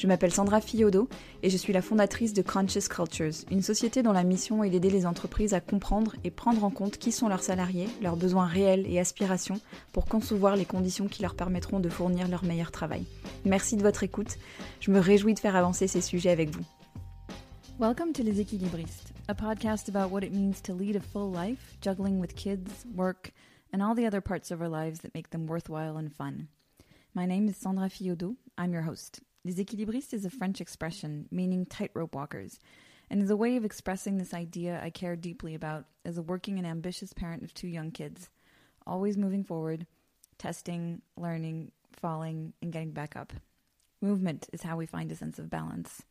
Je m'appelle Sandra Fiodo et je suis la fondatrice de Conscious Cultures, une société dont la mission est d'aider les entreprises à comprendre et prendre en compte qui sont leurs salariés, leurs besoins réels et aspirations pour concevoir les conditions qui leur permettront de fournir leur meilleur travail. Merci de votre écoute. Je me réjouis de faire avancer ces sujets avec vous. Welcome to Les Équilibristes, a podcast about what it means to lead a full life, juggling with kids, work, and all the other parts of our lives that make them worthwhile and fun. My name is Sandra Fiodo. I'm your host. Les équilibristes is a French expression meaning tightrope walkers, and is a way of expressing this idea I care deeply about as a working and ambitious parent of two young kids, always moving forward, testing, learning, falling, and getting back up. Movement is how we find a sense of balance.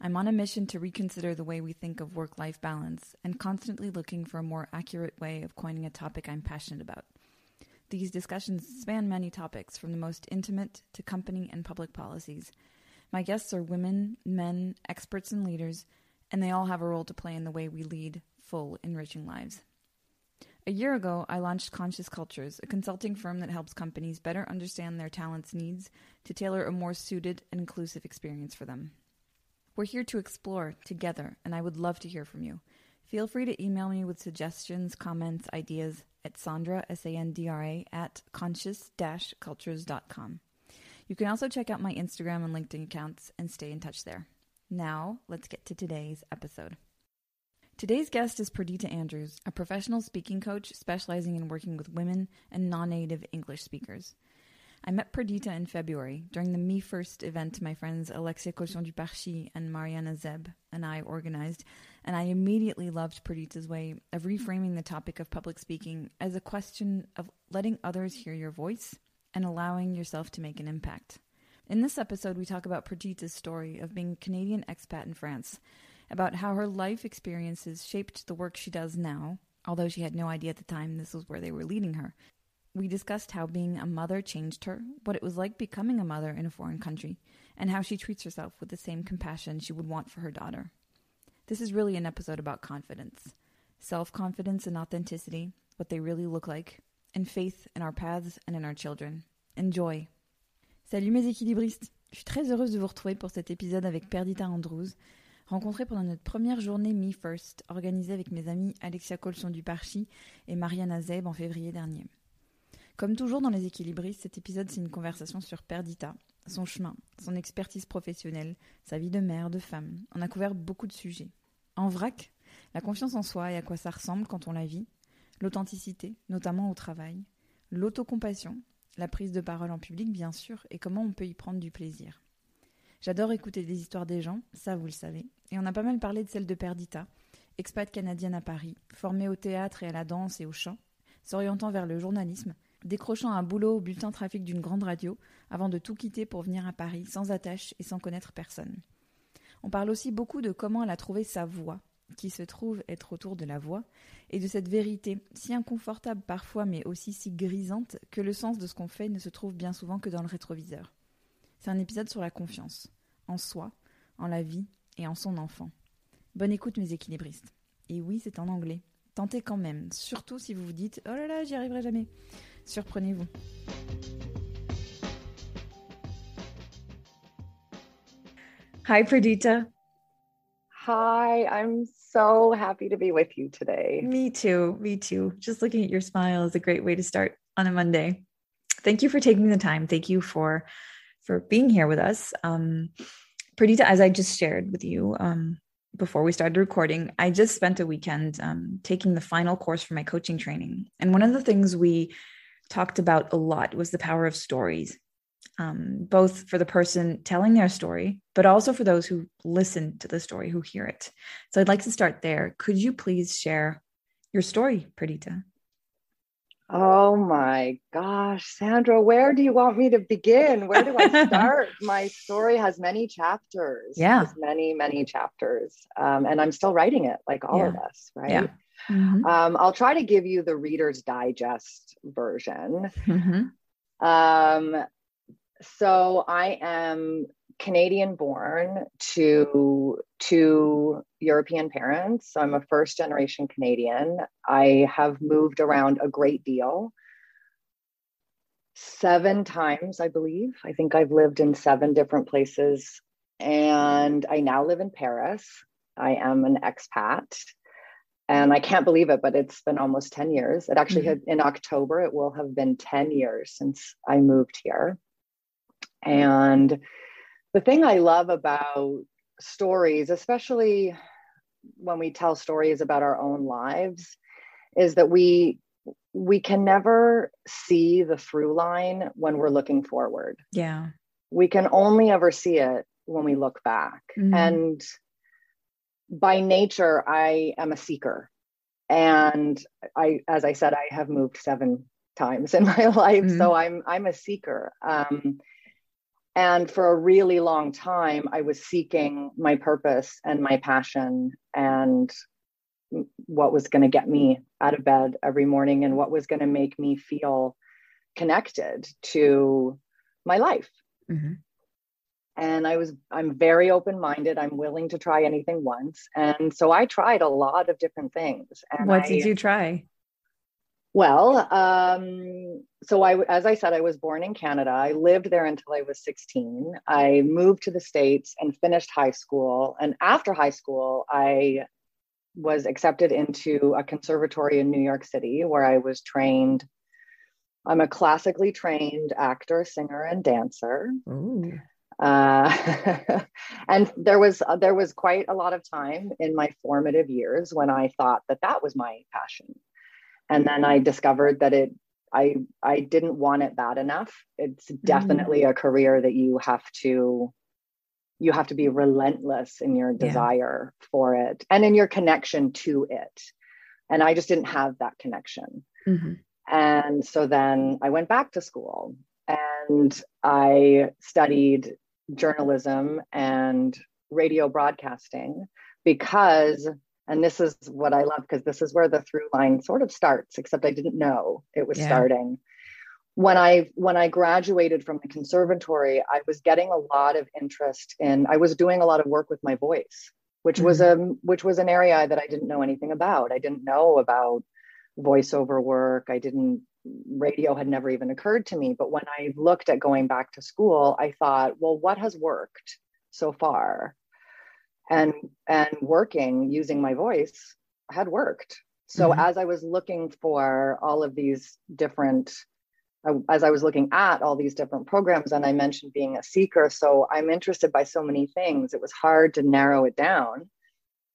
I'm on a mission to reconsider the way we think of work life balance and constantly looking for a more accurate way of coining a topic I'm passionate about. These discussions span many topics, from the most intimate to company and public policies. My guests are women, men, experts, and leaders, and they all have a role to play in the way we lead full, enriching lives. A year ago, I launched Conscious Cultures, a consulting firm that helps companies better understand their talents' needs to tailor a more suited and inclusive experience for them. We're here to explore together, and I would love to hear from you. Feel free to email me with suggestions, comments, ideas at Sandra, S A N D R A, at conscious cultures.com. You can also check out my Instagram and LinkedIn accounts and stay in touch there. Now, let's get to today's episode. Today's guest is Perdita Andrews, a professional speaking coach specializing in working with women and non native English speakers. I met Perdita in February during the Me First event my friends Alexia Colson-Duparchy and Marianna Szeib and I organized, and I immediately loved Perdita's way of reframing the topic of public speaking as a question of letting others hear your voice and allowing yourself to make an impact. In this episode, we talk about Perdita's story of being a Canadian expat in France, about how her life experiences shaped the work she does now, although she had no idea at the time this was where they were leading her, we discussed how being a mother changed her, what it was like becoming a mother in a foreign country, and how she treats herself with the same compassion she would want for her daughter. This is really an episode about confidence self confidence and authenticity, what they really look like, and faith in our paths and in our children. Enjoy! Salut mes équilibristes! Je suis très heureuse de vous retrouver pour cet épisode avec Perdita Andrews, rencontrée pendant notre première journée Me First, organisée avec mes amis Alexia Colson-Duparchy et Marianna Szeib en février dernier. Comme toujours dans les équilibristes, cet épisode c'est une conversation sur Perdita, son chemin, son expertise professionnelle, sa vie de mère, de femme. On a couvert beaucoup de sujets. En vrac, la confiance en soi et à quoi ça ressemble quand on la vit, l'authenticité, notamment au travail, l'autocompassion, la prise de parole en public bien sûr, et comment on peut y prendre du plaisir. J'adore écouter des histoires des gens, ça vous le savez, et on a pas mal parlé de celle de Perdita, expat canadienne à Paris, formée au théâtre et à la danse et au chant, s'orientant vers le journalisme, décrochant un boulot au bulletin trafic d'une grande radio avant de tout quitter pour venir à Paris sans attache et sans connaître personne. On parle aussi beaucoup de comment elle a trouvé sa voix, qui se trouve être autour de la voix, et de cette vérité, si inconfortable parfois mais aussi si grisante, que le sens de ce qu'on fait ne se trouve bien souvent que dans le rétroviseur. C'est un épisode sur la confiance, en soi, en la vie et en son enfant. Bonne écoute mes équilibristes. Et oui, c'est en anglais. Tentez quand même, surtout si vous vous dites Oh là là, j'y arriverai jamais. Surprenez-vous. Hi, Perdita. Hi, I'm so happy to be with you today. Me too. Me too. Just looking at your smile is a great way to start on a Monday. Thank you for taking the time. Thank you for for being here with us. Um, Perdita, as I just shared with you um, before we started recording, I just spent a weekend um, taking the final course for my coaching training. And one of the things we talked about a lot was the power of stories. um, both for the person telling their story, but also for those who listen to the story, who hear it. So I'd like to start there. Could you please share your story, Perdita? Oh my gosh, Sandra, where do you want me to begin? Where do I start? my story has many chapters. Yeah. Many, many chapters. Um, and I'm still writing it like all yeah. of us, right? Yeah. Mm-hmm. Um, I'll try to give you the Reader's Digest version. Mm-hmm. Um, so I am Canadian born to two European parents. So I'm a first generation Canadian. I have moved around a great deal. Seven times, I believe. I think I've lived in seven different places. And I now live in Paris. I am an expat. And I can't believe it, but it's been almost 10 years. It actually mm-hmm. had in October, it will have been 10 years since I moved here. And the thing I love about stories, especially when we tell stories about our own lives, is that we we can never see the through line when we're looking forward. Yeah. We can only ever see it when we look back. Mm-hmm. And by nature, I am a seeker. And I, as I said, I have moved seven times in my life. Mm-hmm. So I'm I'm a seeker. Um, and for a really long time, I was seeking my purpose and my passion and what was going to get me out of bed every morning and what was going to make me feel connected to my life. Mm-hmm. And I was, I'm very open minded. I'm willing to try anything once. And so I tried a lot of different things. And what I, did you try? Well, um, so I, as I said, I was born in Canada. I lived there until I was 16. I moved to the States and finished high school. And after high school, I was accepted into a conservatory in New York City where I was trained. I'm a classically trained actor, singer, and dancer. Uh, and there was there was quite a lot of time in my formative years when I thought that that was my passion and then i discovered that it i i didn't want it bad enough it's mm-hmm. definitely mm. a career that you have to you have to be relentless in your desire yeah. for it and in your connection to it and i just didn't have that connection mm-hmm. and so then i went back to school and i studied journalism and radio broadcasting because and this is what I love because this is where the through line sort of starts, except I didn't know it was yeah. starting. When I when I graduated from the conservatory, I was getting a lot of interest in I was doing a lot of work with my voice, which mm-hmm. was a which was an area that I didn't know anything about. I didn't know about voiceover work. I didn't radio had never even occurred to me. But when I looked at going back to school, I thought, well, what has worked so far? and and working using my voice had worked so mm-hmm. as i was looking for all of these different uh, as i was looking at all these different programs and i mentioned being a seeker so i'm interested by so many things it was hard to narrow it down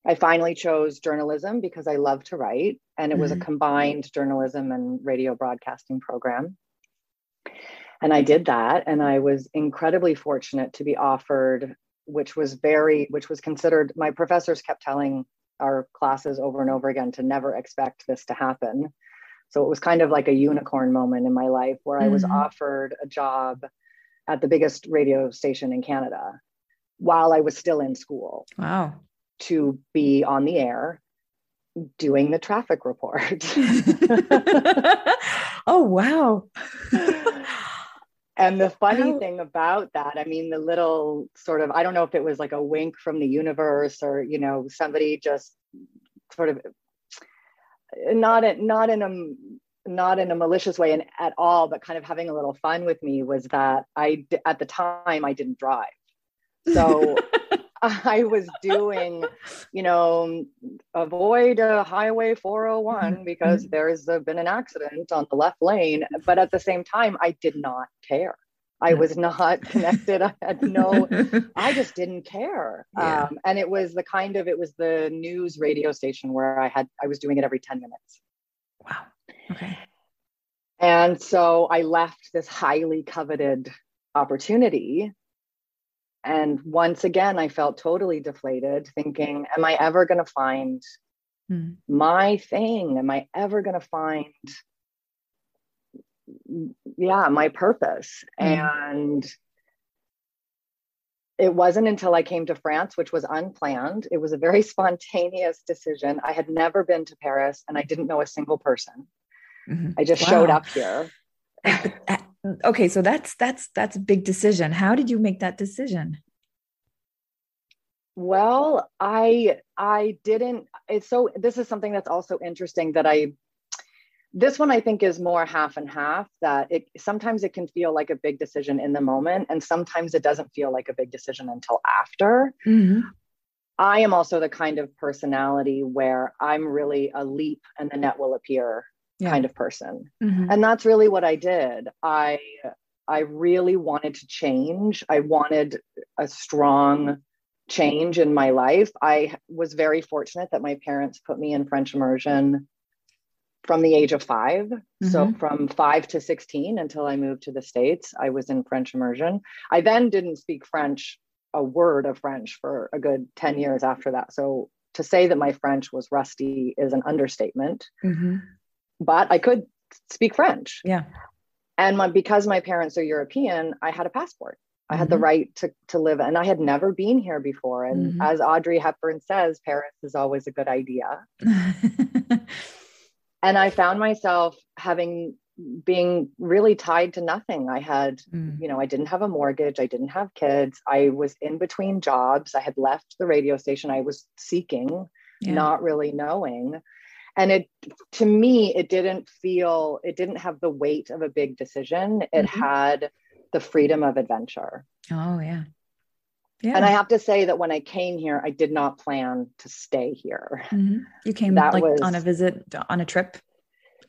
i finally chose journalism because i love to write and it mm-hmm. was a mm-hmm. combined journalism and radio broadcasting program and i did that and i was incredibly fortunate to be offered which was very which was considered my professors kept telling our classes over and over again to never expect this to happen so it was kind of like a unicorn moment in my life where mm-hmm. i was mm-hmm. offered a job at the biggest radio station in canada while i was still in school wow to be on the air doing the traffic report oh wow And the funny thing about that, I mean, the little sort of, I don't know if it was like a wink from the universe or, you know, somebody just sort of not in, not in a not in a malicious way and at all, but kind of having a little fun with me was that I at the time I didn't drive. So I was doing, you know, avoid a highway 401 mm-hmm. because mm-hmm. there's a, been an accident on the left lane. But at the same time, I did not care. I was not connected. I had no, I just didn't care. Yeah. Um, and it was the kind of, it was the news radio station where I had, I was doing it every 10 minutes. Wow. Okay. And so I left this highly coveted opportunity. And once again, I felt totally deflated, thinking, Am I ever going to find hmm. my thing? Am I ever going to find, yeah, my purpose? Hmm. And it wasn't until I came to France, which was unplanned. It was a very spontaneous decision. I had never been to Paris and I didn't know a single person. Mm-hmm. I just wow. showed up here. Okay, so that's that's that's a big decision. How did you make that decision? Well, I I didn't it's so this is something that's also interesting that I this one I think is more half and half that it sometimes it can feel like a big decision in the moment and sometimes it doesn't feel like a big decision until after. Mm-hmm. I am also the kind of personality where I'm really a leap and the net will appear yeah. kind of person. Mm-hmm. And that's really what I did. I I really wanted to change. I wanted a strong change in my life. I was very fortunate that my parents put me in French immersion from the age of 5 mm-hmm. So from five to 16 until I moved to the States, I was in French immersion. I then didn't speak French, a word of French for a good 10 years after that. So to say that my French was rusty is an understatement. Mm-hmm. But I could speak French. Yeah. And my, because my parents are European, I had a passport. I had the mm-hmm. right to, to live, and I had never been here before. And mm-hmm. as Audrey Hepburn says, Paris is always a good idea. and I found myself having being really tied to nothing. I had, mm. you know, I didn't have a mortgage, I didn't have kids, I was in between jobs, I had left the radio station, I was seeking, yeah. not really knowing. And it, to me, it didn't feel, it didn't have the weight of a big decision. It mm-hmm. had the freedom of adventure. Oh, yeah. Yeah. And I have to say that when I came here, I did not plan to stay here. Mm-hmm. You came that like was, on a visit, on a trip?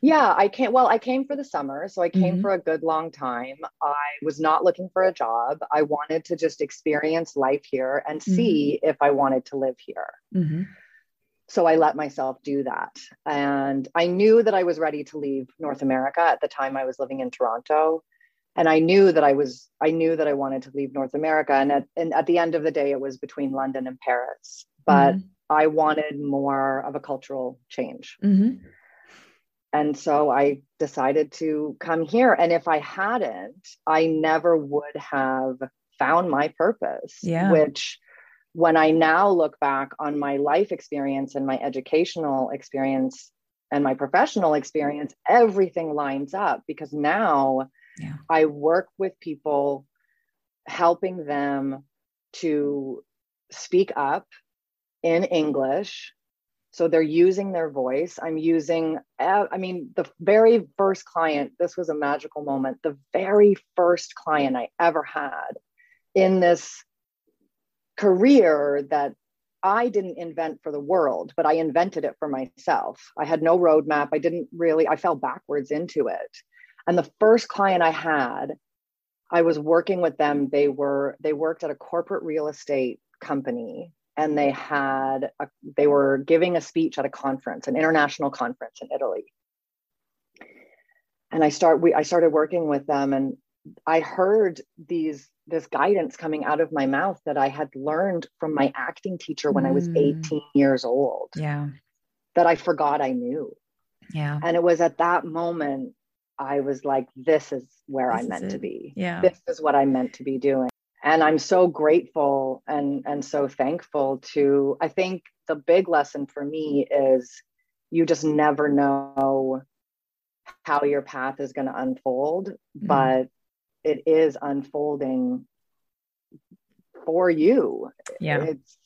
Yeah, I came. Well, I came for the summer. So I came mm-hmm. for a good long time. I was not looking for a job. I wanted to just experience life here and mm-hmm. see if I wanted to live here. So I let myself do that. And I knew that I was ready to leave North America at the time I was living in Toronto and I knew that I was I knew that I wanted to leave North America and at and at the end of the day it was between London and Paris but mm-hmm. I wanted more of a cultural change mm-hmm. and so I decided to come here and if I hadn't I never would have found my purpose yeah. which when I now look back on my life experience and my educational experience and my professional experience everything lines up because now yeah. I work with people, helping them to speak up in English. So they're using their voice. I'm using, uh, I mean, the very first client, this was a magical moment. The very first client I ever had in this career that I didn't invent for the world, but I invented it for myself. I had no roadmap. I didn't really, I fell backwards into it. And the first client I had, I was working with them. They were they worked at a corporate real estate company and they had a, they were giving a speech at a conference, an international conference in Italy. And I start we I started working with them and I heard these this guidance coming out of my mouth that I had learned from my acting teacher when mm. I was hmm. 18 years old. Yeah. That I forgot I knew. Yeah. And it was at that moment I was like, this is where this I'm meant to be. Yeah. This is what I'm meant to be doing. And I'm so grateful and and so thankful to I think the big lesson for me is you just never know how your path is going to unfold, mm-hmm. but it is unfolding for you. Yeah. It's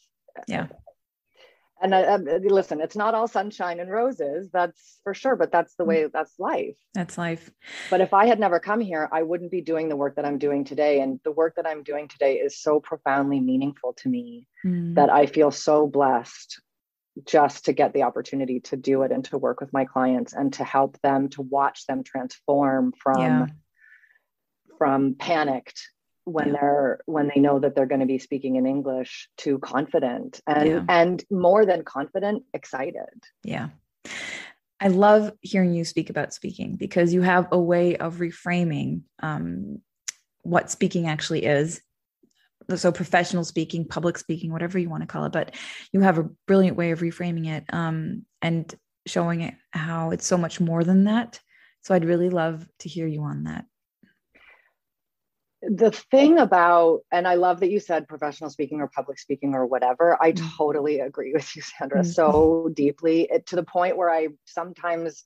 yeah and uh, uh, listen it's not all sunshine and roses that's for sure but that's the mm. way that's life that's life but if i had never come here i wouldn't be doing the work that i'm doing today and the work that i'm doing today is so profoundly meaningful to me mm. that i feel so blessed just to get the opportunity to do it and to work with my clients and to help them to watch them transform from yeah. From panicked when yeah. they're when they know that they're going to be speaking in english to confident and yeah. and more than confident excited. Yeah. I love hearing you speak about speaking because you have a way of reframing um, what speaking actually is. So professional speaking public speaking whatever you want to call it but you have a brilliant way of reframing it um, and showing it how it's so much more than that. So i'd really love to hear you on that the thing about and i love that you said professional speaking or public speaking or whatever i mm-hmm. totally agree with you sandra mm-hmm. so deeply it, to the point where i sometimes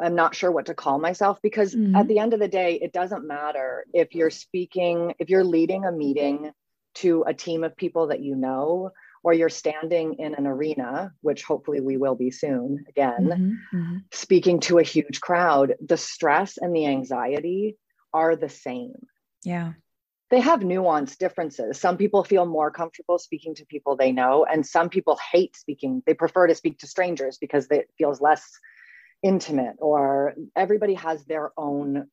i'm not sure what to call myself because mm-hmm. at the end of the day it doesn't matter if you're speaking if you're leading a meeting to a team of people that you know or you're standing in an arena which hopefully we will be soon again mm-hmm. Mm-hmm. speaking to a huge crowd the stress and the anxiety are the same yeah. They have nuanced differences. Some people feel more comfortable speaking to people they know, and some people hate speaking. They prefer to speak to strangers because it feels less intimate, or everybody has their own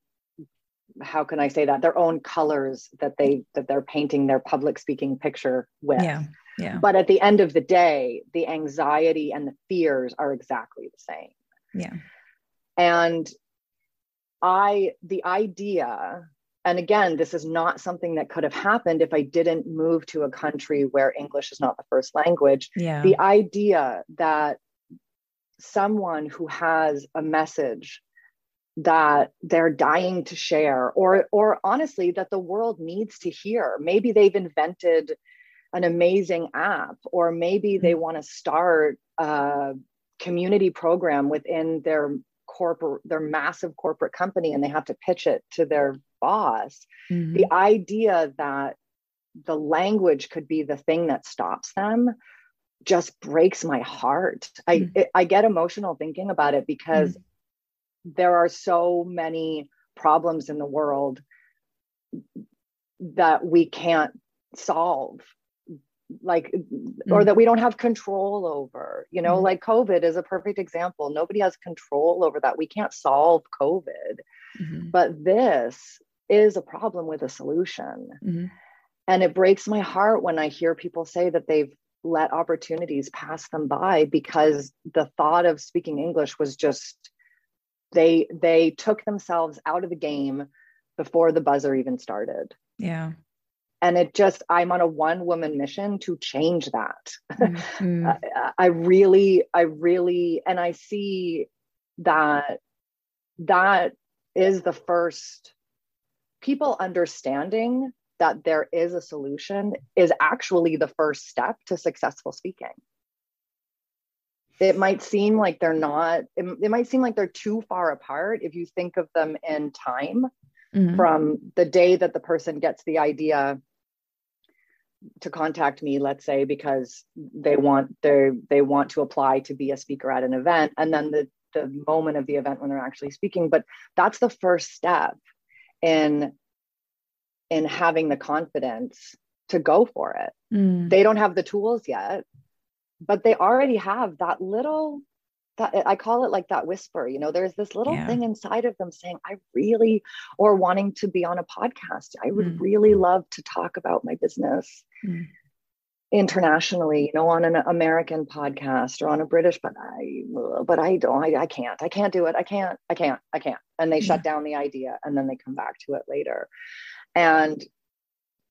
how can I say that their own colors that they that they're painting their public speaking picture with. Yeah. Yeah. But at the end of the day, the anxiety and the fears are exactly the same. Yeah. And I the idea and again, this is not something that could have happened if I didn't move to a country where English is not the first language. Yeah. The idea that someone who has a message that they're dying to share or or honestly that the world needs to hear maybe they've invented an amazing app or maybe they mm-hmm. want to start a community program within their corporate their massive corporate company and they have to pitch it to their boss mm-hmm. the idea that the language could be the thing that stops them just breaks my heart mm-hmm. i it, i get emotional thinking about it because mm-hmm. there are so many problems in the world that we can't solve like or that we don't have control over you know mm-hmm. like covid is a perfect example nobody has control over that we can't solve covid mm-hmm. but this is a problem with a solution mm-hmm. and it breaks my heart when i hear people say that they've let opportunities pass them by because the thought of speaking english was just they they took themselves out of the game before the buzzer even started yeah and it just i'm on a one woman mission to change that mm-hmm. I, I really i really and i see that that is the first people understanding that there is a solution is actually the first step to successful speaking. It might seem like they're not it, it might seem like they're too far apart if you think of them in time mm-hmm. from the day that the person gets the idea to contact me let's say because they want they they want to apply to be a speaker at an event. And then the the moment of the event when they're actually speaking. But that's the first step in in having the confidence to go for it mm. they don't have the tools yet but they already have that little that I call it like that whisper, you know, there's this little yeah. thing inside of them saying, I really, or wanting to be on a podcast. I would mm. really love to talk about my business mm. Internationally, you know, on an American podcast or on a British, but I, but I don't, I, I can't, I can't do it. I can't, I can't, I can't. And they yeah. shut mm-hmm. down the idea and then they come back to it later. And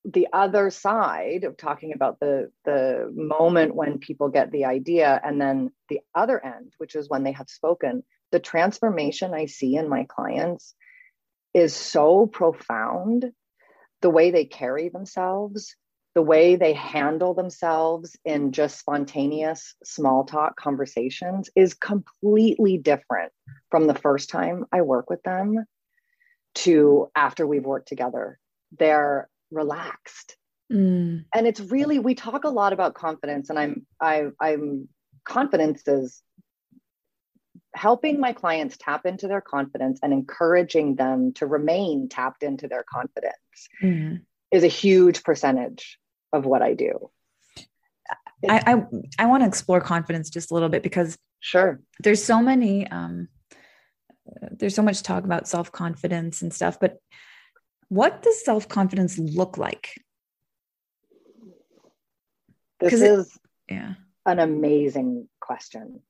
the other side of talking about the the moment when people get the idea and then the other end which is when they have spoken the transformation i see in my clients is so profound the way they carry themselves the way they handle themselves in just spontaneous small talk conversations is completely different from the first time i work with them to after we've worked together they're relaxed. Mm. And it's really we talk a lot about confidence, and I'm I I'm confidence is helping my clients tap into their confidence and encouraging them to remain tapped into their confidence mm. is a huge percentage of what I do. I, I, I want to explore confidence just a little bit because sure there's so many um there's so much talk about self-confidence and stuff but what does self confidence look like? This is it, yeah. an amazing question.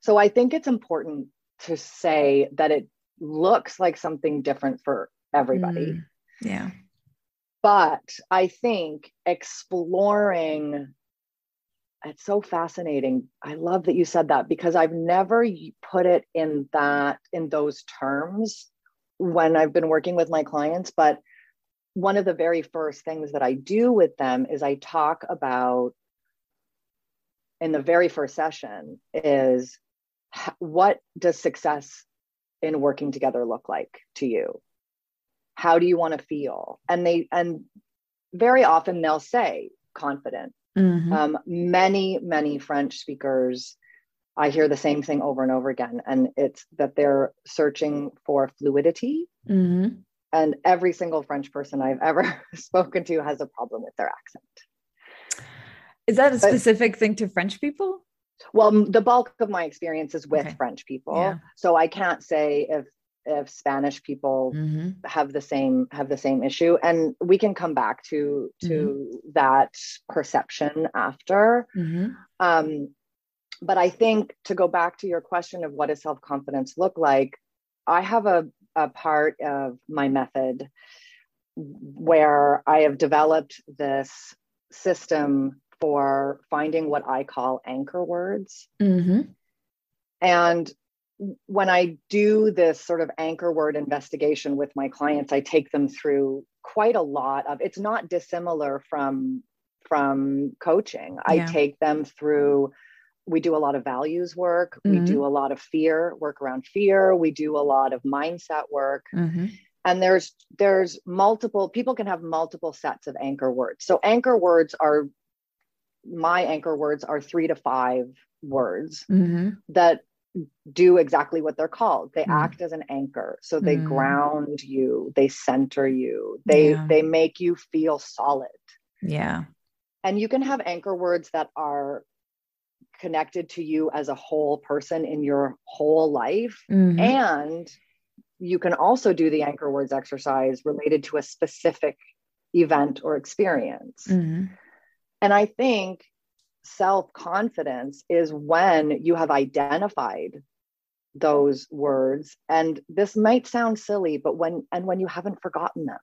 So I think it's important to say that it looks like something different for everybody. Mm, yeah. But I think exploring it's so fascinating. I love that you said that because I've never put it in that in those terms when I've been working with my clients, but one of the very first things that I do with them is I talk about in the very first session is what does success in working together look like to you? How do you want to feel? And they and very often they'll say confident. Mm-hmm. Um, many many French speakers, I hear the same thing over and over again, and it's that they're searching for fluidity. Mm-hmm. And every single French person I've ever spoken to has a problem with their accent. Is that a specific but, thing to French people? Well, the bulk of my experience is with okay. French people. Yeah. So I can't say if if Spanish people mm-hmm. have the same have the same issue. And we can come back to to mm-hmm. that perception after. Mm-hmm. Um, but I think to go back to your question of what does self-confidence look like, I have a, a part of my method where I have developed this system for finding what I call anchor words. Mm-hmm. And when I do this sort of anchor word investigation with my clients, I take them through quite a lot of it's not dissimilar from from coaching. Yeah. I take them through we do a lot of values work, mm-hmm. we do a lot of fear, work around fear, we do a lot of mindset work. Mm-hmm. And there's there's multiple people can have multiple sets of anchor words. So anchor words are my anchor words are three to five words mm-hmm. that do exactly what they're called they mm. act as an anchor so they mm. ground you they center you they yeah. they make you feel solid yeah and you can have anchor words that are connected to you as a whole person in your whole life mm-hmm. and you can also do the anchor words exercise related to a specific event or experience mm-hmm. And I think self confidence is when you have identified those words and this might sound silly but when and when you haven't forgotten them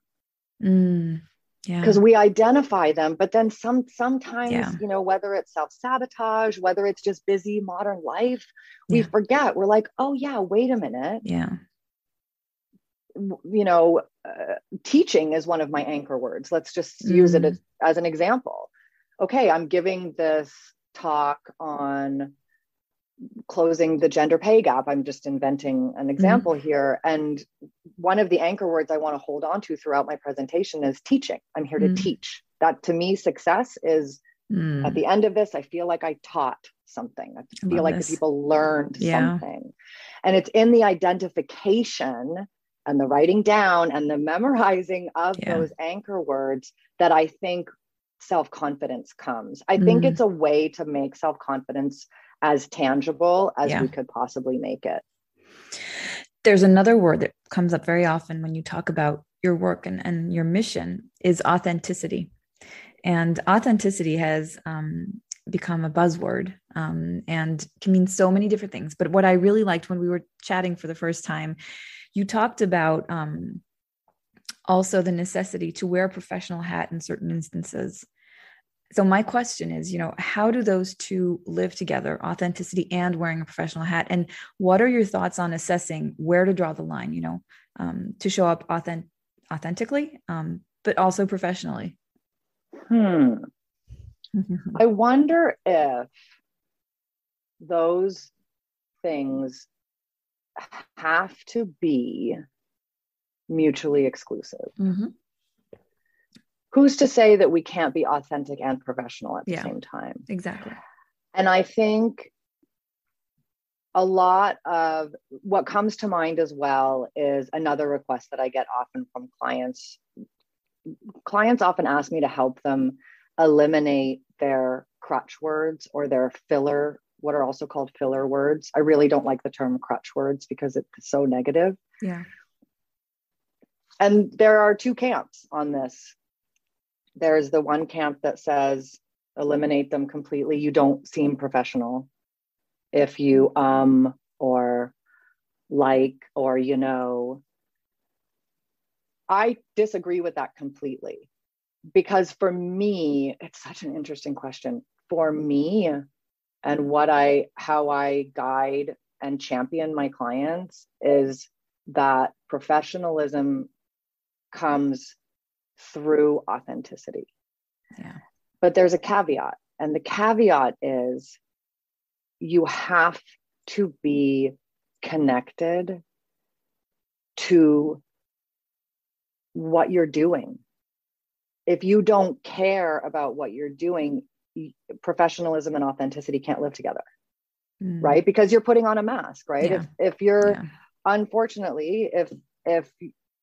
mm, yeah because we identify them but then some sometimes yeah. you know whether it's self-sabotage whether it's just busy modern life we yeah. forget we're like oh yeah wait a minute yeah you know uh, teaching is one of my anchor words let's just mm. use it mm. as, as an example okay, I'm giving this talk on closing the gender pay gap. I'm just inventing an example mm-hmm. here. And one of the anchor words I want to hold on to throughout my presentation is teaching. I'm here mm-hmm. to mm. teach. That to me, success is mm. at the end of this, I feel like I taught something. I feel like this. the people learned yeah. something. And it's in the identification and the writing down and the memorizing of yeah. those anchor words that I think self confidence comes. I think mm. it's a way to make self confidence as tangible as yeah. we could possibly make it. There's another word that comes up very often when you talk about your work and, and your mission is authenticity. And authenticity has um, become a buzzword um, and can mean so many different things. But what I really liked when we were chatting for the first time, you talked about um, also the necessity to wear a professional hat in certain instances. So my question is, you know, how do those two live together, authenticity and wearing a professional hat? And what are your thoughts on assessing where to draw the line, you know, um, to show up authentic, authentically, um, but also professionally? Hmm. I wonder if those things have to be mutually exclusive. Mm-hmm. Who's to say that we can't be authentic and professional at the yeah, same time? Exactly. And I think a lot of what comes to mind as well is another request that I get often from clients. Clients often ask me to help them eliminate their crutch words or their filler, what are also called filler words. I really don't like the term crutch words because it's so negative. Yeah and there are two camps on this. There's the one camp that says eliminate them completely. You don't seem professional. If you um or like or you know. I disagree with that completely. Because for me, it's such an interesting question. For me, and what I, how I guide and champion my clients is that professionalism comes through authenticity. Yeah. But there's a caveat, and the caveat is you have to be connected to what you're doing. If you don't care about what you're doing, professionalism and authenticity can't live together. Mm. Right? Because you're putting on a mask, right? Yeah. If if you're yeah. unfortunately, if if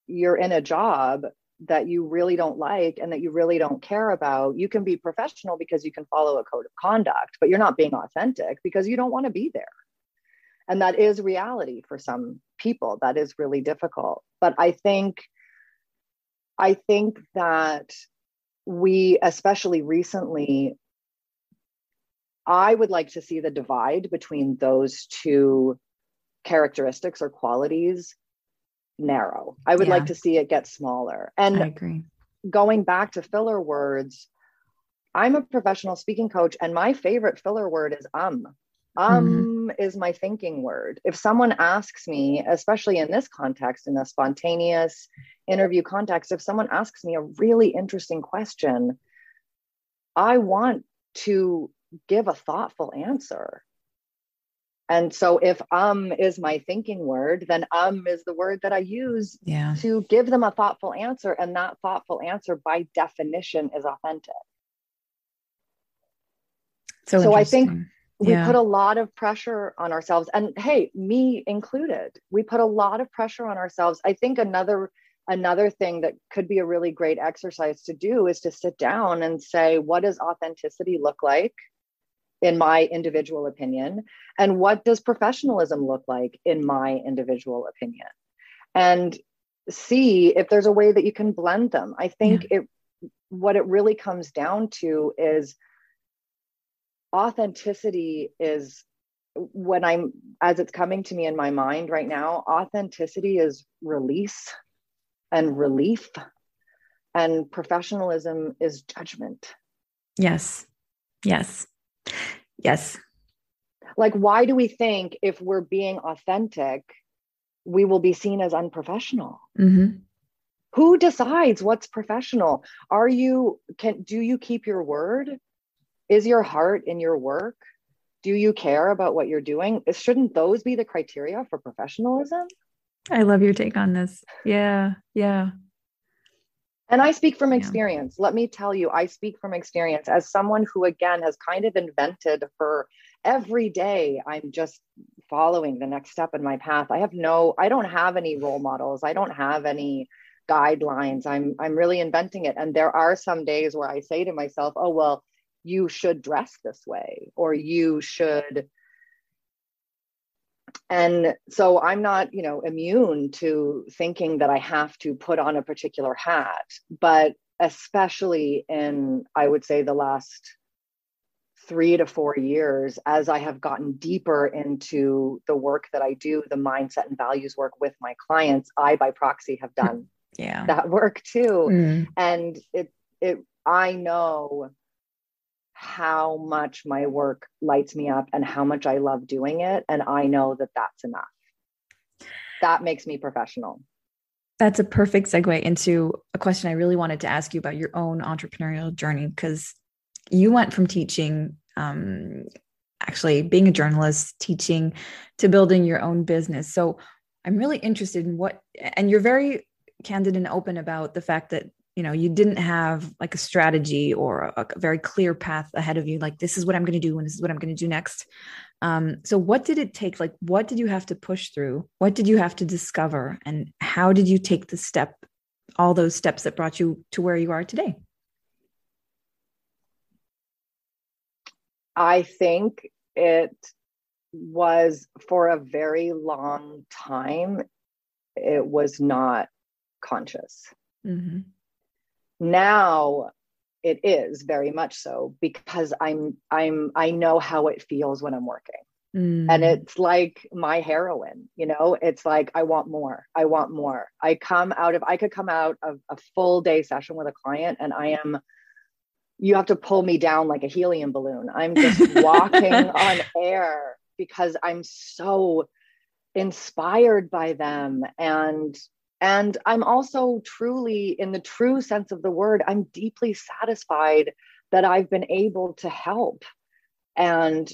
you're in a job that you really don't like and that you really don't care about, you can be professional because you can follow a code of conduct, but you're not being authentic because you don't want to be there. And that is reality for some people. That is really difficult. But I think I think that we, especially recently, I would like to see the divide between those two characteristics or qualities narrow. I would yeah. like to see it get smaller. And I agree. Going back to filler words, I'm a professional speaking coach, and my favorite filler word is um. Um mm-hmm. is my thinking word. If someone asks me, especially in this context, in a spontaneous interview context, if someone asks me a really interesting question, I want to give a thoughtful answer. And so if um is my thinking word, then um is the word that I use yeah. to give them a thoughtful answer. And that thoughtful answer by definition is authentic. So, so I think we yeah. put a lot of pressure on ourselves. And hey, me included, we put a lot of pressure on ourselves. I think another another thing that could be a really great exercise to do is to sit down and say, what does authenticity look like? In my individual opinion and what does professionalism look like in my individual opinion? And see if there's a way that you can blend them. I think yeah. it what it really comes down to is authenticity is when i'm as it's coming to me in my mind right now authenticity is release and relief and professionalism is judgment. Yes. Yes Yes. Like, why do we think if we're being authentic, we will be seen as unprofessional? Mm-hmm. Who decides what's professional? Are you, can, do you keep your word? Is your heart in your work? Do you care about what you're doing? Shouldn't those be the criteria for professionalism? I love your take on this. Yeah. Yeah. And I speak from experience. Yeah. Let me tell you, I speak from experience as someone who, again, has kind of invented for every day. I'm just following the next step in my path. I have no, I don't have any role models. I don't have any guidelines. I'm, I'm really inventing it. And there are some days where I say to myself, oh, well, you should dress this way, or you should and so i'm not you know immune to thinking that i have to put on a particular hat but especially in i would say the last three to four years as i have gotten deeper into the work that i do the mindset and values work with my clients i by proxy have done yeah that work too mm. and it it i know how much my work lights me up and how much I love doing it. And I know that that's enough. That makes me professional. That's a perfect segue into a question I really wanted to ask you about your own entrepreneurial journey because you went from teaching, um, actually being a journalist, teaching to building your own business. So I'm really interested in what, and you're very candid and open about the fact that you know you didn't have like a strategy or a, a very clear path ahead of you like this is what i'm going to do and this is what i'm going to do next. Um, so what did it take like what did you have to push through? What did you have to discover? And how did you take the step all those steps that brought you to where you are today? I think it was for a very long time it was not conscious. Mm-hmm now it is very much so because i'm i'm i know how it feels when i'm working Mm. And it's like my heroin, you know, it's like, I want more. I want more. I come out of, I could come out of a full day session with a client and I am, you have to pull me down like a helium balloon. I'm just walking on air because I'm so inspired by them and and i'm also truly in the true sense of the word i'm deeply satisfied that i've been able to help and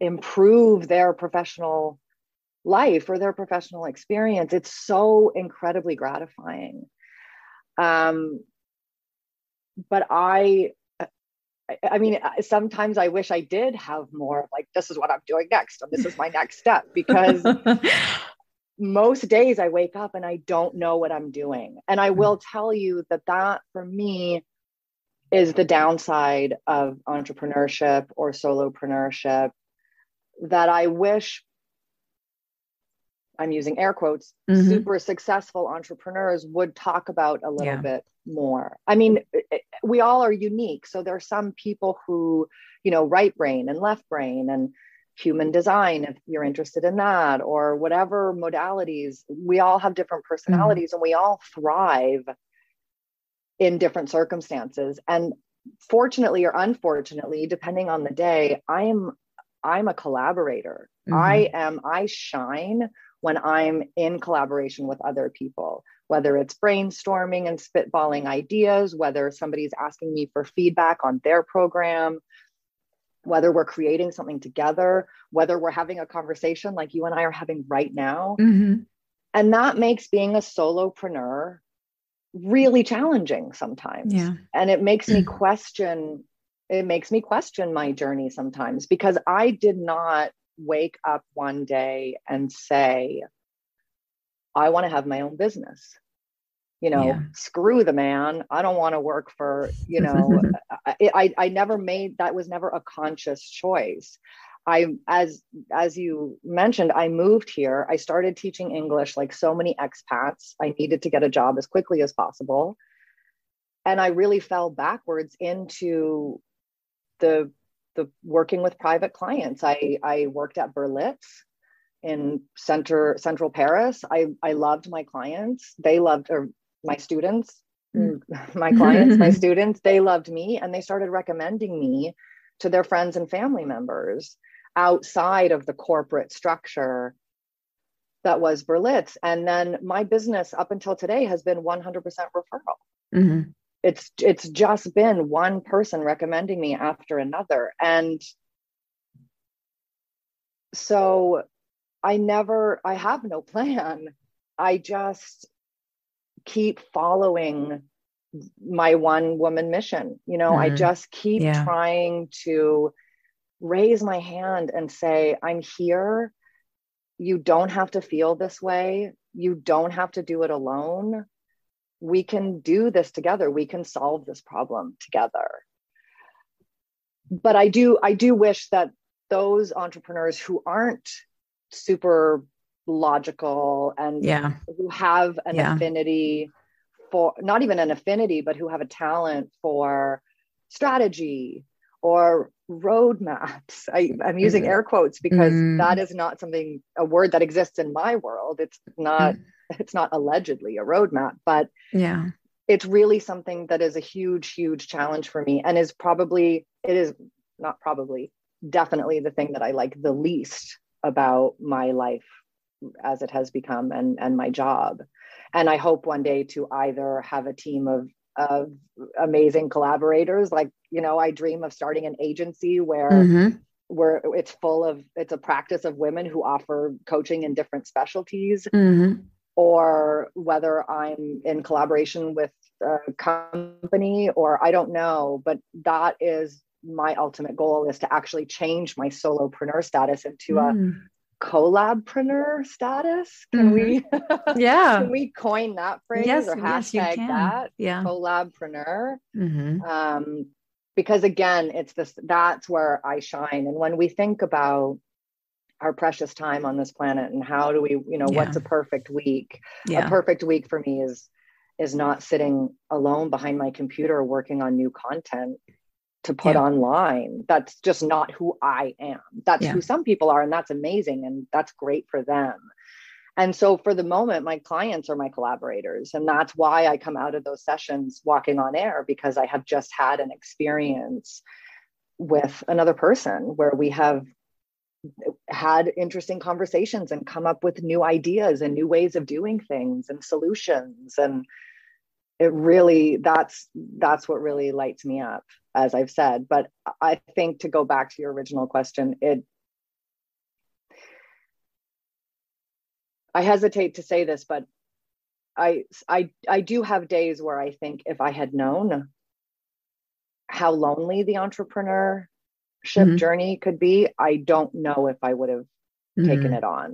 improve their professional life or their professional experience. It's so incredibly gratifying. Um but i I mean, sometimes I wish I did have more like, this is what I'm doing next, and this is my next step, because most days I wake up and I don't know what I'm doing. And I will tell you that that for me is the downside of entrepreneurship or solopreneurship that I wish I'm using air quotes, mm-hmm. super successful entrepreneurs would talk about a little yeah. bit more. I mean, we all are unique. So there are some people who, you know, right brain and left brain and human design, if you're interested in that, or whatever modalities, we all have different mm-hmm. personalities mm-hmm. and we all thrive in different circumstances. And fortunately or unfortunately, depending on the day, I am I'm a collaborator. Mm-hmm. I am I shine when I'm in collaboration with other people, whether it's brainstorming and spitballing ideas, whether somebody's asking me for feedback on their program, whether we're creating something together, whether we're having a conversation like you and I are having right now. Mm-hmm. And that makes being a solopreneur really challenging sometimes. Yeah. And it makes me question it makes me question my journey sometimes because I did not wake up one day and say, I want to have my own business. You know, yeah. screw the man. I don't want to work for, you know, I, I, I never made that was never a conscious choice. I as as you mentioned, I moved here. I started teaching English like so many expats. I needed to get a job as quickly as possible. And I really fell backwards into the the working with private clients. I, I worked at Berlitz in center central Paris. I, I loved my clients. They loved or my students. my clients, my students, they loved me and they started recommending me to their friends and family members outside of the corporate structure that was Berlitz. And then my business up until today has been 100% referral. Mm-hmm it's it's just been one person recommending me after another and so i never i have no plan i just keep following my one woman mission. You know mm-hmm. i just keep yeah. trying to raise my hand and say i'm here. You don't have to feel this way. You don't have to do it alone. We can do this together. We can solve this problem together. But i do i do wish that those entrepreneurs who aren't super logical and yeah. who have an yeah. affinity for not even an affinity but who have a talent for strategy or roadmaps I, am using mm-hmm. air quotes because mm. that is not something a word that exists in my world it's not mm it's not allegedly a roadmap, but yeah, it's really something that is a huge, huge challenge for me and is probably, it is not probably, definitely the thing that I like the least about my life as it has become and, and my job. And I hope one day to either have a team of of amazing collaborators. Like, you know, I dream of starting an agency where mm-hmm. where it's full of it's a practice of women who offer coaching in different specialties. Mm-hmm or whether I'm in collaboration with a company or I don't know, but that is my ultimate goal is to actually change my solopreneur status into mm. a collabpreneur status. Can mm-hmm. we yeah can we coin that phrase yes, or hashtag yes, that? Yeah. Collabpreneur. Mm-hmm. Um, because again, it's this that's where I shine. And when we think about our precious time on this planet and how do we you know yeah. what's a perfect week yeah. a perfect week for me is is not sitting alone behind my computer working on new content to put yeah. online. That's just not who I am. That's yeah. who some people are, and that's amazing, and that's great for them. And so, for the moment, my clients are my collaborators, and that's why I come out of those sessions walking on air because I have just had an experience with another person where we have had interesting conversations and come up with new ideas and new ways of doing things and solutions and it really that's that's what really lights me up as i've said but i think to go back to your original question it i hesitate to say this but i i i do have days where i think if i had known how lonely the entrepreneurship mm-hmm. journey could be i don't know if i would have mm-hmm. taken it on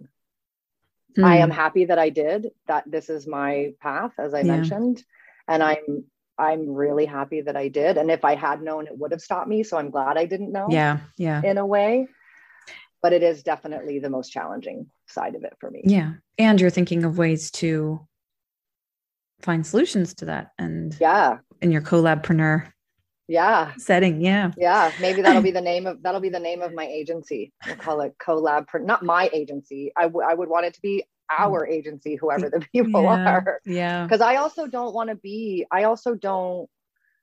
mm-hmm. i am happy that i did that this is my path as i yeah. mentioned and i'm i'm really happy that i did and if i had known it would have stopped me so i'm glad i didn't know yeah yeah. in a way. But it is definitely the most challenging side of it for me. Yeah and you're thinking of ways to find solutions to that and yeah. in your collabpreneur yeah. setting yeah. Yeah maybe that'll be the name of that'll be the name of my agency. We'll call it collab not my agency. I, w- I would want it to be our agency, whoever the people yeah, are. Yeah. Because I also don't want to be, I also don't,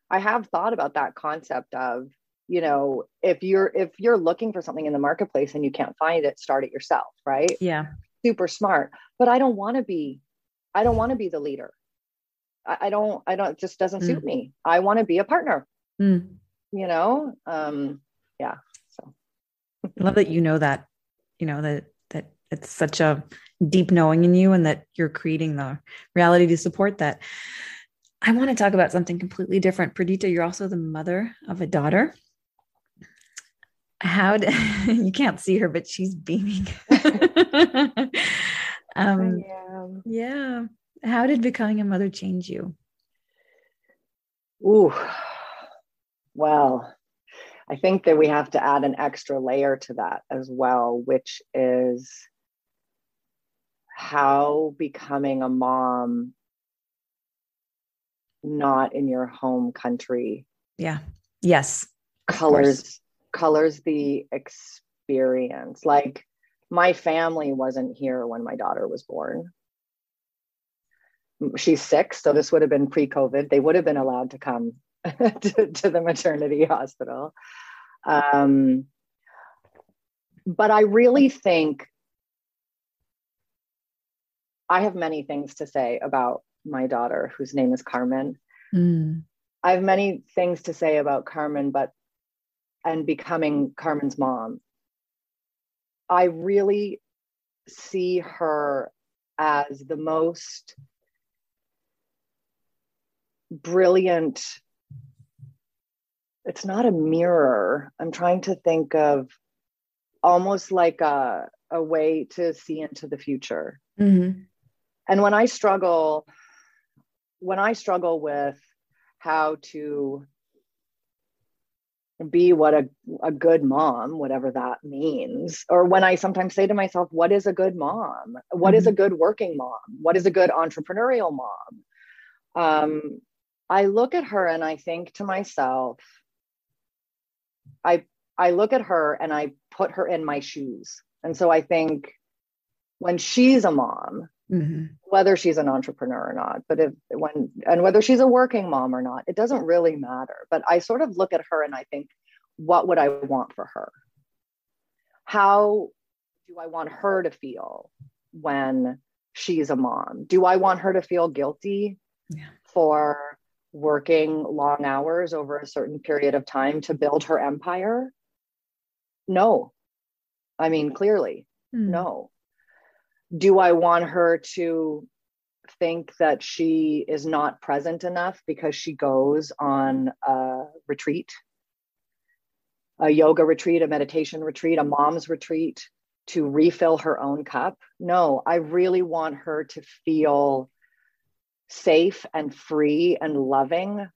I have thought about that concept of, you know, if you're if you're looking for something in the marketplace and you can't find it, start it yourself, right? Yeah. Super smart. But I don't want to be, I don't want to be the leader. I, I, don't, I don't, it just doesn't mm. suit me. I want to be a partner. Mm. You know? Um, yeah. So I love that you know that, you know, that that it's such a deep knowing in you and that you're creating the reality to support that. I want to talk about something completely different. Perdita, you're also the mother of a daughter. How did you can't see her, but she's beaming. um, yeah. How did becoming a mother change you? Ooh, well, I think that we have to add an extra layer to that as well, which is how becoming a mom not in your home country yeah. Yes. Colors colors the experience. Like my family wasn't here when my daughter was born. She's six so this would have been pre-covid. They would have been allowed to come to, to the maternity hospital. Um, but i really think I have many things to say about my daughter, whose name is Carmen. Mm. I have many things to say about Carmen, but and becoming Carmen's mom. I really see her as the most brilliant. It's not a mirror. I'm trying to think of almost like a, a way to see into the future. Mm-hmm and when i struggle when i struggle with how to be what a, a good mom whatever that means or when i sometimes say to myself what is a good mom What mm-hmm. is a mm-hmm. good working mom what is a good entrepreneurial mom um, i look at her and i think to myself i i look at her and i put her in my shoes and so i think when she's a mom mm-hmm. whether she's an entrepreneur or not but if when and whether she's a working mom or not it doesn't really matter but i sort of look at her and i think what would i want for her how do i want her to feel when she's a mom do i want her to feel guilty yeah. for working long hours over a certain period of time to build her empire no i mean clearly mm. no do I want her to think that she is not present enough because she goes on a retreat, a yoga retreat, a meditation retreat, a mom's retreat to refill her own cup? No, I really want her to feel safe and free and loving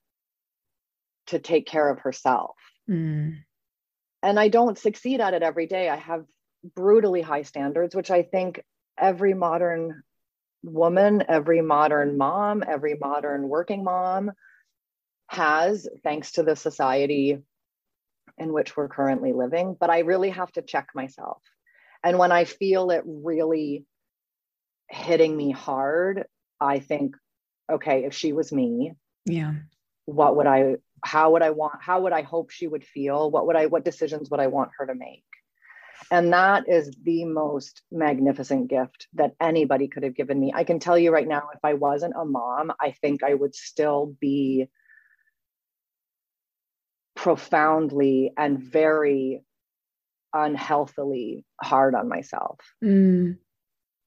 to take care of herself. Mm. And I don't succeed at it every day. I have brutally high standards, which I think every modern woman, every modern mom, every modern working mom has, thanks to the society in which we're currently living, but I really have to check myself. And when I feel it really hitting me hard, I think, okay, if she was me, yeah, what would I, how would I want, how would I hope she would feel? What would I, what decisions would I want her to make? And that is the most magnificent gift that anybody could have given me. I can tell you right now, if I wasn't a mom, I think I would still be profoundly and very unhealthily hard on myself. Mm.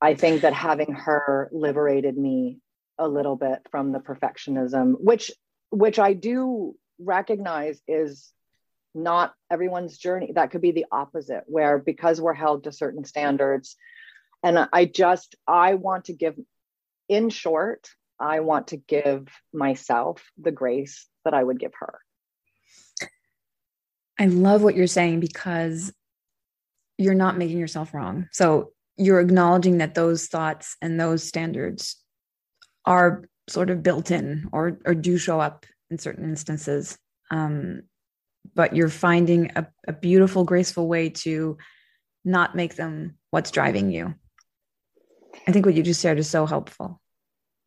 I think that having her liberated me a little bit from the perfectionism, which which I do recognize is not everyone's journey. That could be the opposite, where because we're held to certain standards, and I just I want to give, in short, I want to give myself the grace that I would give her. I love what you're saying because you're not making yourself wrong. So you're acknowledging that those thoughts and those standards are sort of built in or or do show up in certain instances. Um, but you're finding a, a beautiful, graceful way to not make them what's driving you. I think what you just shared is so helpful.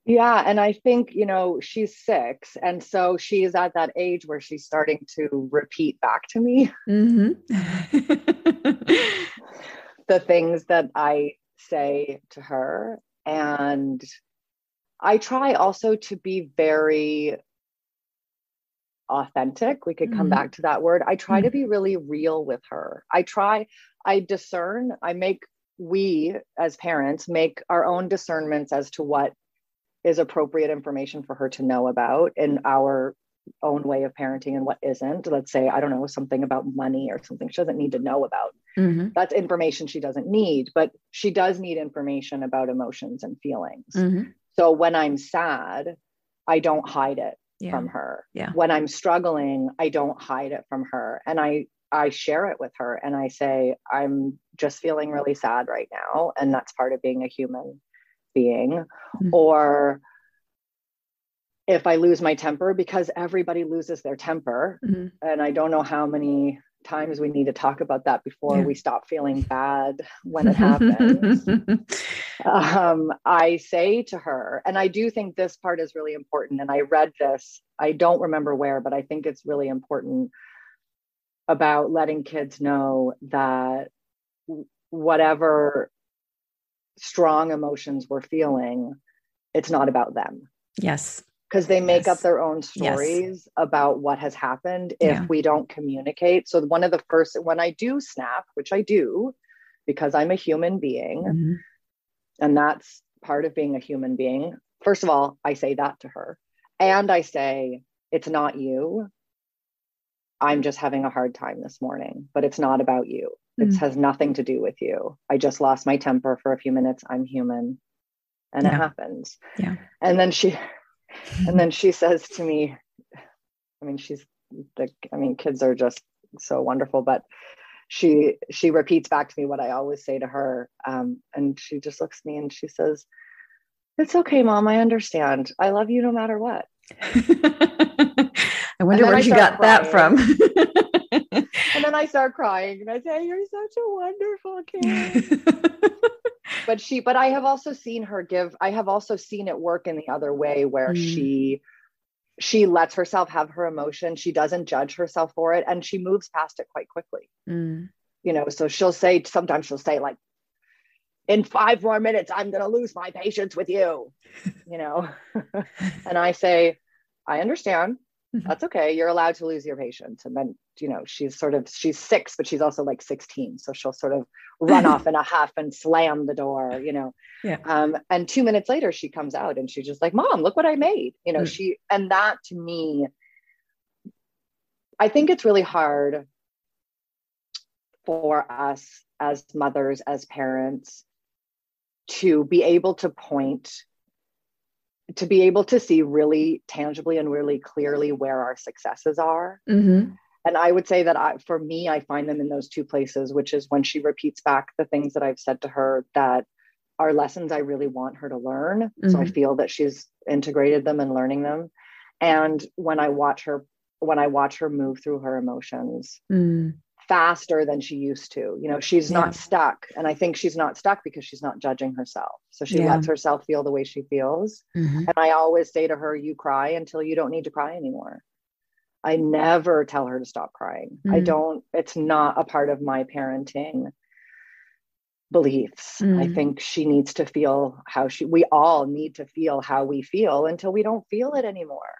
Yeah. And I think, you know, she's six. And so she is at that age where she's starting to repeat back to me mm-hmm. the things that I say to her. And I try also to be very authentic. We could come mm-hmm. back to that word. I try mm-hmm. to be really real with her. I try, I discern, I make, we as parents make our own discernments as to what is appropriate information for her to know about in our own way of parenting and what isn't. Let's say, I don't know, something about money or something she doesn't need to know about. Mm-hmm. That's information she doesn't need, but she does need information about emotions and feelings. Mm-hmm. So when I'm sad, I don't hide it yeah. from her. Yeah. When I'm struggling, I don't hide it from her. And I I share it with her and I say, I'm just feeling really sad right now. And that's part of being a human being mm-hmm. or if I lose my temper, because everybody loses their temper. Mm-hmm. And I don't know how many times we need to talk about that before yeah. we stop feeling bad when it happens. um, I say to her, and I do think this part is really important. And I read this, I don't remember where, but I think it's really important about letting kids know that whatever strong emotions we're feeling, it's not about them. Yes. Because they make yes. up their own stories yes. about what has happened if yeah. we don't communicate. So, one of the first, when I do snap, which I do because I'm a human being, mm-hmm. and that's part of being a human being. First of all, I say that to her. And I say, it's not you. I'm just having a hard time this morning, but it's not about you. It mm. has nothing to do with you. I just lost my temper for a few minutes. I'm human. And yeah. it happens. Yeah. And then she and then she says to me, I mean, she's the I mean, kids are just so wonderful, but she she repeats back to me what I always say to her. Um, and she just looks at me and she says, It's okay, mom. I understand. I love you no matter what. I wonder where I she got crying. that from. and then I start crying and I say, You're such a wonderful kid. but she, but I have also seen her give, I have also seen it work in the other way where mm. she, she lets herself have her emotion. She doesn't judge herself for it and she moves past it quite quickly. Mm. You know, so she'll say, sometimes she'll say, like, in five more minutes, I'm going to lose my patience with you, you know? and I say, I understand. Mm-hmm. That's okay. You're allowed to lose your patience. And then, you know, she's sort of, she's six, but she's also like 16. So she'll sort of run off in a huff and slam the door, you know. Yeah. Um, and two minutes later, she comes out and she's just like, Mom, look what I made. You know, mm-hmm. she, and that to me, I think it's really hard for us as mothers, as parents, to be able to point to be able to see really tangibly and really clearly where our successes are. Mm-hmm. And I would say that I, for me, I find them in those two places, which is when she repeats back the things that I've said to her that are lessons I really want her to learn. Mm-hmm. So I mm-hmm. feel that she's integrated them and learning them. And when I watch her when I watch her move through her emotions Mm. faster than she used to. You know, she's Yeah. not stuck. And I think she's not stuck because she's not judging herself. So she Yeah. lets herself feel the way she feels. Mhm. And I always say to her, you cry until you don't need to cry anymore. I never tell her to stop crying. I Mm. don't, it's not a part of my parenting beliefs. I Mm. think she needs to feel how she, we all need to feel how we feel until we don't feel it anymore.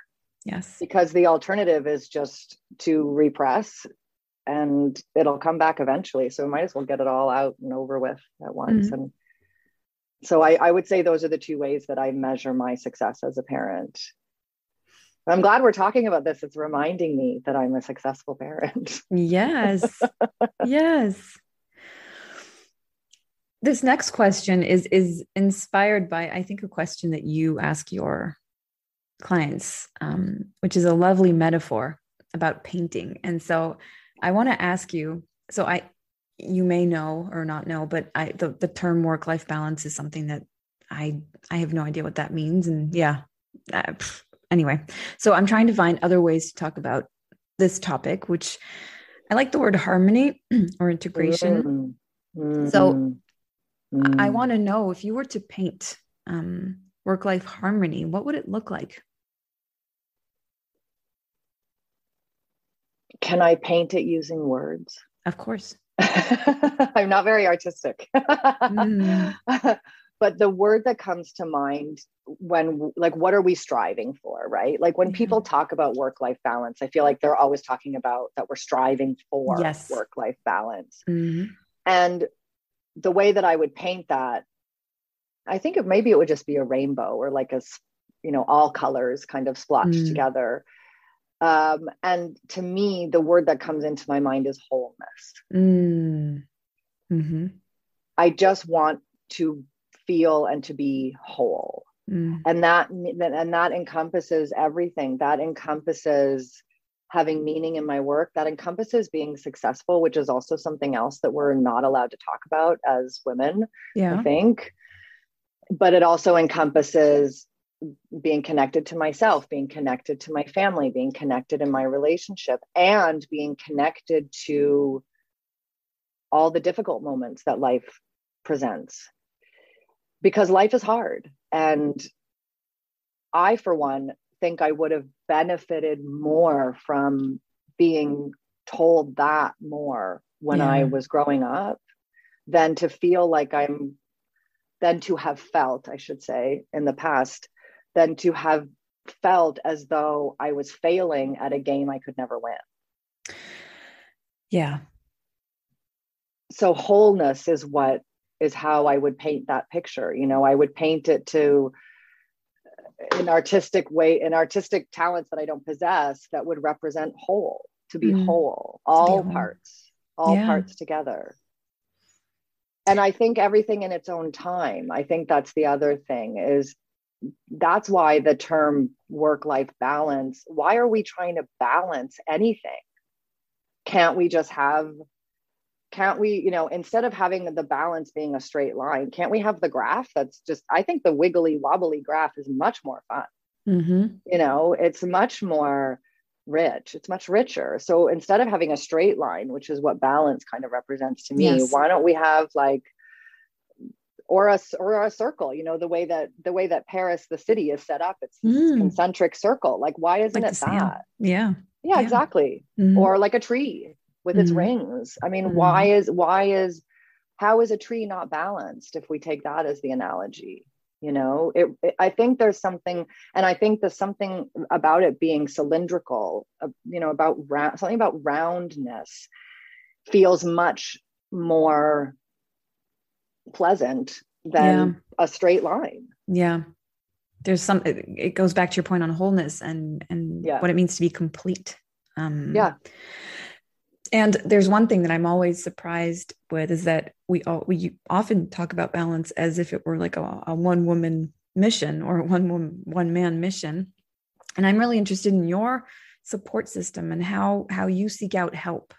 Yes. Because the alternative is just to repress and it'll come back eventually. So we might as well get it all out and over with at once. Mhm. And so I, I would say those are the two ways that I measure my success as a parent. I'm glad we're talking about this. It's reminding me that I'm a successful parent. Yes. yes. This next question is is inspired by I think a question that you ask your clients, um, which is a lovely metaphor about painting. And so I want to ask you. So I, you may know or not know, but I the the term work life balance is something that I I have no idea what that means. And yeah, uh, pff, anyway, so I'm trying to find other ways to talk about this topic, which I like the word harmony or integration. Mm. So, Mm. I Mm. want to know if you were to paint um, work life harmony, what would it look like? Can I paint it using words? Of course. I'm not very artistic. Mm. but the word that comes to mind when like what are we striving for, right? Like when Yeah. people talk about work life balance, I feel like they're always talking about that we're striving for Yes. work life balance. Mhm. And the way that I would paint that, I think it maybe it would just be a rainbow or like a you know, all colors kind of splotched Mm. together. Um, and to me, the word that comes into my mind is wholeness. Mm. Mhm. I just want to feel and to be whole. Mm. And that and that encompasses everything. That encompasses having meaning in my work. That encompasses being successful, which is also something else that we're not allowed to talk about as women, Yeah. I think. But it also encompasses being connected to myself, being connected to my family, being connected in my relationship, and being connected to all the difficult moments that life presents. Because life is hard. And I, for one, think I would have benefited more from being told that more when I was growing up than to feel like I'm, than to have felt, I should say, in the past, than to have felt as though I was failing at a game I could never win. Yeah. so wholeness is what is how I would paint that picture. You know, I would paint it to an artistic way, an artistic talents that I don't possess that would represent whole, to be Mm. whole, all whole. parts, all Yeah. parts together. And I think everything in its own time. I think that's the other thing is that's why the term work life balance, why are we trying to balance anything? Can't we just have can't we you know instead of having the balance being a straight line can't we have the graph that's just i think the wiggly wobbly graph is much more fun Mm-hmm. you know it's much more rich it's much richer so instead of having a straight line which is what balance kind of represents to me Yes. why don't we have like or a or a circle you know the way that the way that paris the city is set up it's this Mm. concentric circle like why isn't Like it that Yeah. yeah, Yeah. exactly Mhm. or like a tree with its Mhm. rings. I mean, Mhm. why is why is how is a tree not balanced if we take that as the analogy? You know, it, it- I think there's something, and I think there's something about it being cylindrical. Uh, you know, about round, something about roundness feels much more pleasant than a straight line. Yeah. There's some it, it goes back to your point on wholeness and and Yeah. what it means to be complete. Um Yeah. And there's one thing that I'm always surprised with is that we all we often talk about balance as if it were like a, a one woman mission or one woman one man mission. And I'm really interested in your support system and how how you seek out help.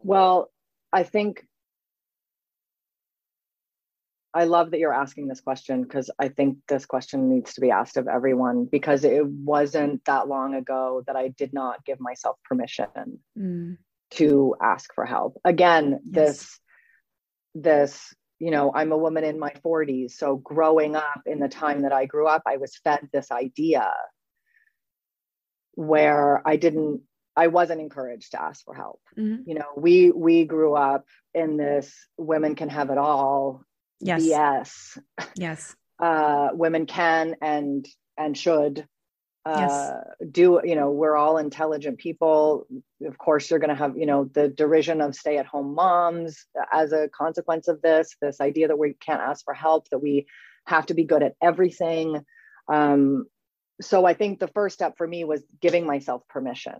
Well, I think I love that you're asking this question because I think this question needs to be asked of everyone because it wasn't that long ago that I did not give myself permission mm. to ask for help. Again, yes. this this you know, I'm a woman in my 40s, so growing up in the time that I grew up, I was fed this idea where I didn't I wasn't encouraged to ask for help. Mm-hmm. You know, we we grew up in this women can have it all yes. BS. Yes. Uh, women can and and should uh, yes. do you know we're all intelligent people of course you're going to have you know the derision of stay at home moms as a consequence of this this idea that we can't ask for help that we have to be good at everything um, so i think the first step for me was giving myself permission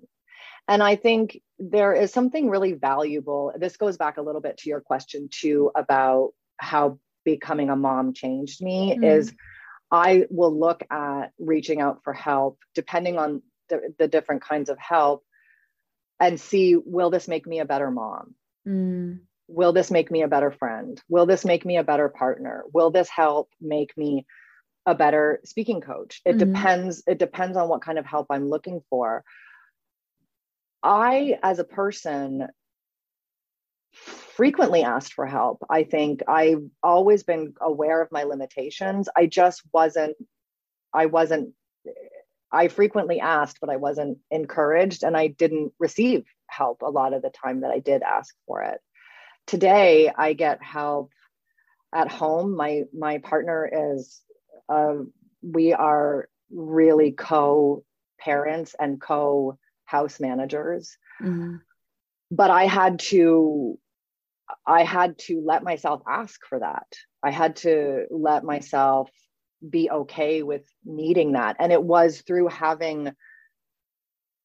and I think there is something really valuable. This goes back a little bit to your question, too, about how becoming a mom changed me. Mm. Is I will look at reaching out for help, depending on the, the, different kinds of help, and see will this make me a better mom? Mm. Will this make me a better friend? Will this make me a better partner? Will this help make me a better speaking coach? It mm-hmm. depends. It depends on what kind of help I'm looking for. I, as a person, frequently asked for help. I think I've always been aware of my limitations. I just wasn't, I wasn't, I frequently asked, but I wasn't encouraged and I didn't receive help a lot of the time that I did ask for it. Today, I get help at home. My my partner is, uh, we are really co parents and co house managers. Mm-hmm. But I had to I had to let myself ask for that. I had to let myself be okay with needing that. And it was through having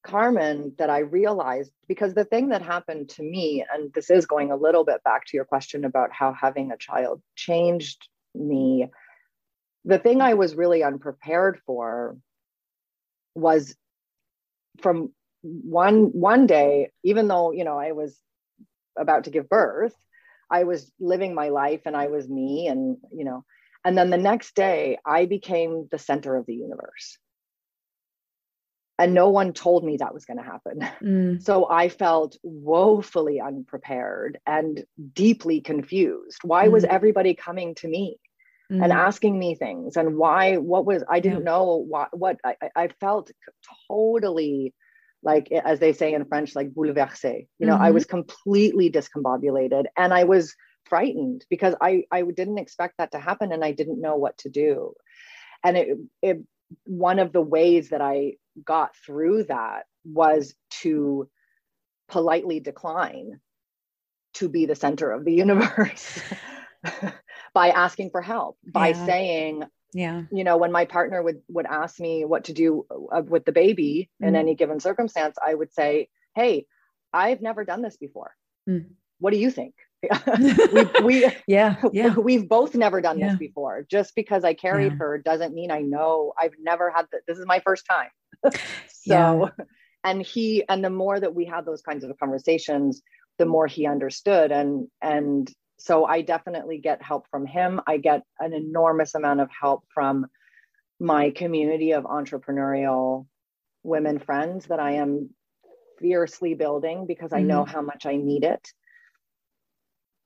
Carmen that I realized because the thing that happened to me, and this is going a little bit back to your question about how having a child changed me, the thing I was really unprepared for was from one one day even though you know i was about to give birth i was living my life and i was me and you know and then the next day i became the center of the universe and no one told me that was going to happen mm. so i felt woefully unprepared and deeply confused why mm. was everybody coming to me mm. and asking me things and why what was i didn't yeah. know what what I, I felt totally like as they say in French, like bouleversé. You know, mm-hmm. I was completely discombobulated and I was frightened because I I didn't expect that to happen and I didn't know what to do. And it it one of the ways that I got through that was to politely decline to be the center of the universe by asking for help, by yeah. saying, yeah you know when my partner would would ask me what to do uh, with the baby mm. in any given circumstance i would say hey i've never done this before mm. what do you think we, we yeah yeah we've both never done yeah. this before just because i carried yeah. her doesn't mean i know i've never had the, this is my first time so yeah. and he and the more that we had those kinds of conversations the more he understood and and so I definitely get help from him. I get an enormous amount of help from my community of entrepreneurial women friends that I am fiercely building because I know mm-hmm. how much I need it.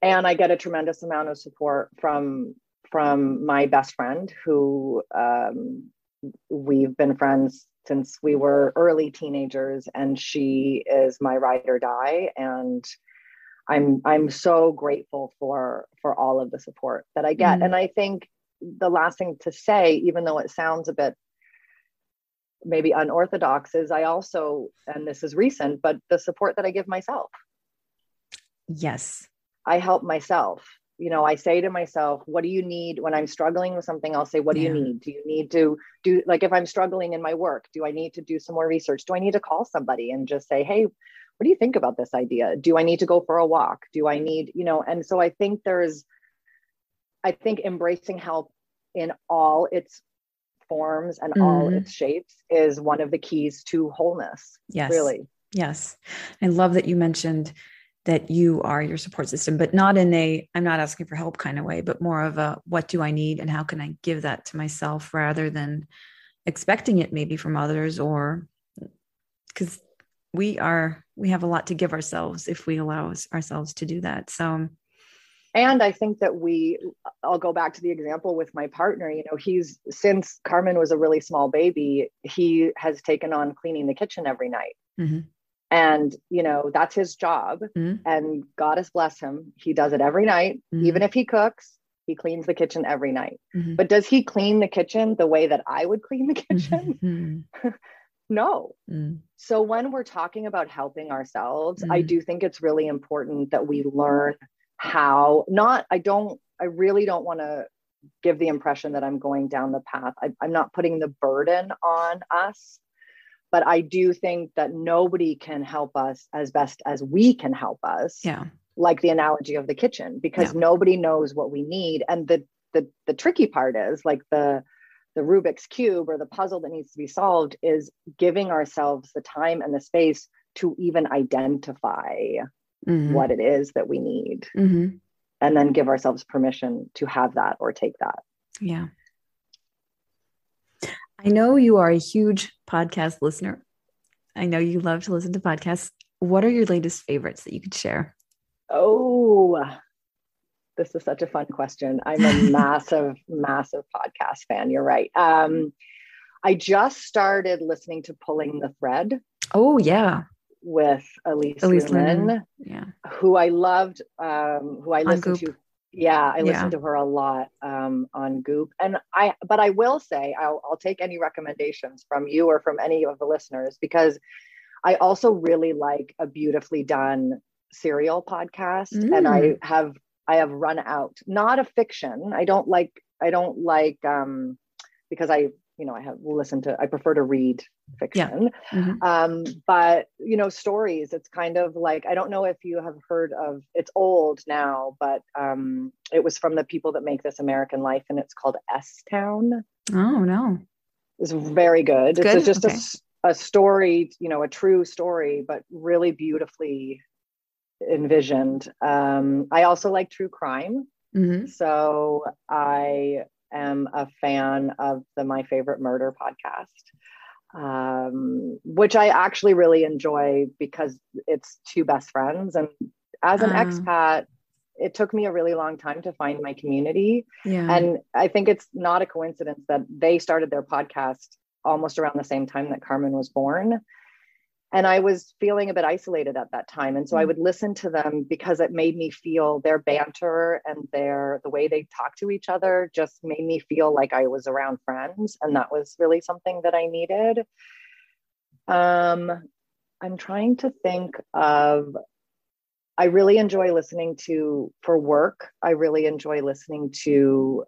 And I get a tremendous amount of support from from my best friend who um, we've been friends since we were early teenagers and she is my ride or die and I'm I'm so grateful for for all of the support that I get. Mm. And I think the last thing to say, even though it sounds a bit maybe unorthodox, is I also, and this is recent, but the support that I give myself. Yes. I help myself. You know, I say to myself, what do you need when I'm struggling with something? I'll say, what do yeah. you need? Do you need to do, like, if I'm struggling in my work, do I need to do some more research? Do I need to call somebody and just say, hey, what do you think about this idea? Do i need to go for a walk? Do i need you know and so i think there's i think embracing help in all its forms and mm-hmm. all its shapes is one of the keys to wholeness yes. really. Yes. I love that you mentioned that you are your support system, but not in a I'm not asking for help kind of way, but more of a what do I need and how can I give that to myself rather than expecting it maybe from others or because we are we have a lot to give ourselves if we allow ourselves to do that. So and i think that we i'll go back to the example with my partner you know he's since carmen was a really small baby he has taken on cleaning the kitchen every night mm-hmm. and you know that's his job mm-hmm. and god has blessed him he does it every night mm-hmm. even if he cooks he cleans the kitchen every night mm-hmm. but does he clean the kitchen the way that i would clean the kitchen no mm. so when we're talking about helping ourselves i mm. do think it's really important that we learn how not i don't i really don't want to give the impression that i'm going down the path I, i'm not putting the burden on us but i do think that nobody can help us as best as we can help us yeah like the analogy of the kitchen because yeah. nobody knows what we need and the the the tricky part is like the the rubik's cube or the puzzle that needs to be solved is giving ourselves the time and the space to even identify mm-hmm. what it is that we need mm-hmm. and then give ourselves permission to have that or take that. Yeah. I know you are a huge podcast listener. I know you love to listen to podcasts. What are your latest favorites that you could share? Oh this is such a fun question i'm a massive massive podcast fan you're right um i just started listening to pulling the thread oh yeah with Elise, Elise Loehnen, yeah, who I loved, um, who I listened to. Yeah, I listened yeah. to her a lot um, on Goop, and I. But I will say, I'll, I'll take any recommendations from you or from any of the listeners because I also really like a beautifully done serial podcast, mm. and I mm. have I have run out. Not a fiction. I don't like. I don't like um, because I you know, I have listened to, I prefer to read fiction. Yeah. Mm-hmm. Um, but, you know, stories, it's kind of like, I don't know if you have heard of, it's old now, but um, it was from the people that make This American Life and it's called S Town. Oh, no. It's very good. It's, good? it's just okay. a, a story, you know, a true story, but really beautifully envisioned. Um, I also like true crime. Mm-hmm. So I am a fan of the My Favorite Murder podcast, um, which I actually really enjoy because it's two best friends. And as an uh. expat, it took me a really long time to find my community. Yeah. And I think it's not a coincidence that they started their podcast almost around the same time that Carmen was born and I was feeling a bit isolated at that time. And so I mm. would listen to them because it made me feel their banter and their the way they talk to each other just made me feel like I was around friends. And that was really something that I needed. Um, I'm trying to think of I really enjoy listening to for work. I really enjoy listening to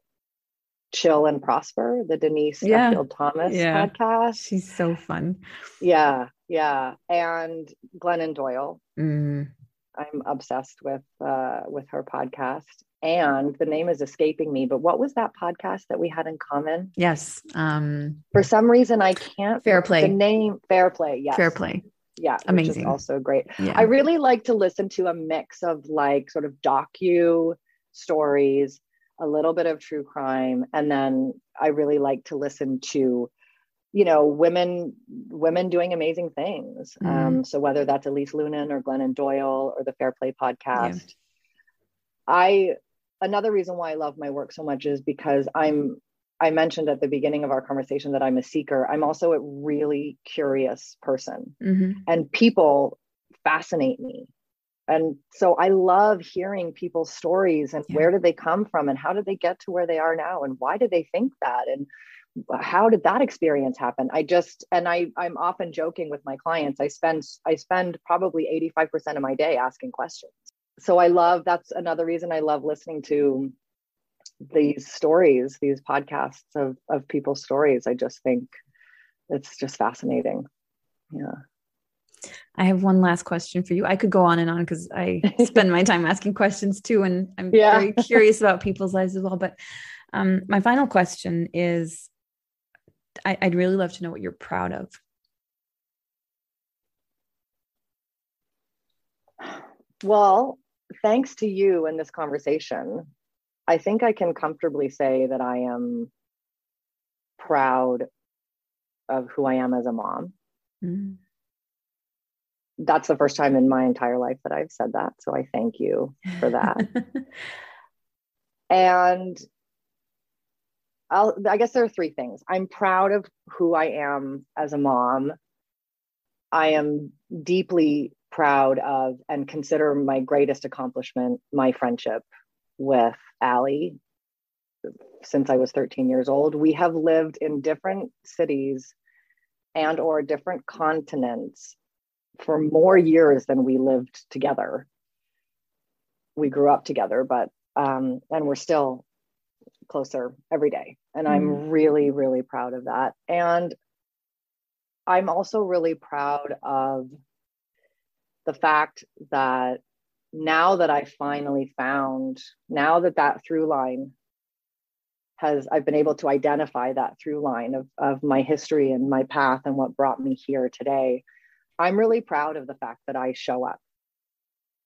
Chill and Prosper, the Denise yeah. Duffield Thomas yeah. podcast. She's so fun. Yeah, yeah, and Glennon Doyle. Mm. I'm obsessed with uh, with her podcast, and the name is escaping me. But what was that podcast that we had in common? Yes. Um, For some reason, I can't. Fair play. The name Fair Play. Yes. Fair play. Yeah, amazing. also great. Yeah. I really like to listen to a mix of like sort of docu stories, a little bit of true crime, and then I really like to listen to you know women women doing amazing things mm. um, so whether that's elise loehnen or glennon doyle or the fair play podcast yeah. i another reason why i love my work so much is because i'm i mentioned at the beginning of our conversation that i'm a seeker i'm also a really curious person mm-hmm. and people fascinate me and so i love hearing people's stories and yeah. where did they come from and how did they get to where they are now and why did they think that and how did that experience happen i just and i i'm often joking with my clients i spend i spend probably 85% of my day asking questions so i love that's another reason i love listening to these stories these podcasts of of people's stories i just think it's just fascinating yeah I have one last question for you. I could go on and on because I spend my time asking questions too, and I'm yeah. very curious about people's lives as well. But um, my final question is I, I'd really love to know what you're proud of. Well, thanks to you and this conversation, I think I can comfortably say that I am proud of who I am as a mom. Mm. That's the first time in my entire life that I've said that. So I thank you for that. and I'll, I guess there are three things. I'm proud of who I am as a mom. I am deeply proud of and consider my greatest accomplishment my friendship with Allie since I was 13 years old. We have lived in different cities and or different continents for more years than we lived together. We grew up together, but um, and we're still closer every day. And mm. I'm really, really proud of that. And I'm also really proud of the fact that now that I finally found, now that that through line has, I've been able to identify that through line of, of my history and my path and what brought me here today. I'm really proud of the fact that I show up.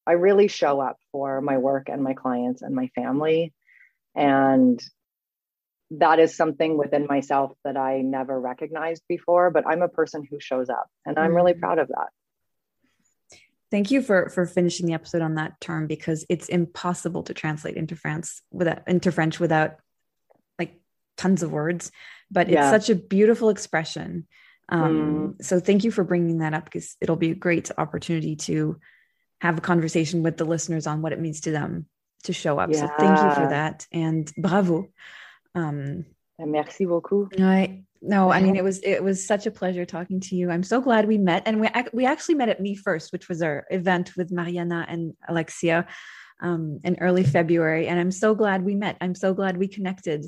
I really show up for my work and my clients and my family. And that is something within myself that I never recognized before, but I'm a person who shows up and I'm really mm. proud of that. Thank you for for finishing the episode on that term because it's impossible to translate into France without into French without like tons of words, but yeah. it's such a beautiful expression. Um, mm. So thank you for bringing that up because it'll be a great opportunity to have a conversation with the listeners on what it means to them to show up. Yeah. So thank you for that and bravo. Um, Merci beaucoup. I, no, I mean it was it was such a pleasure talking to you. I'm so glad we met, and we we actually met at Me First, which was our event with Marianna and Alexia um, in early February, and I'm so glad we met. I'm so glad we connected.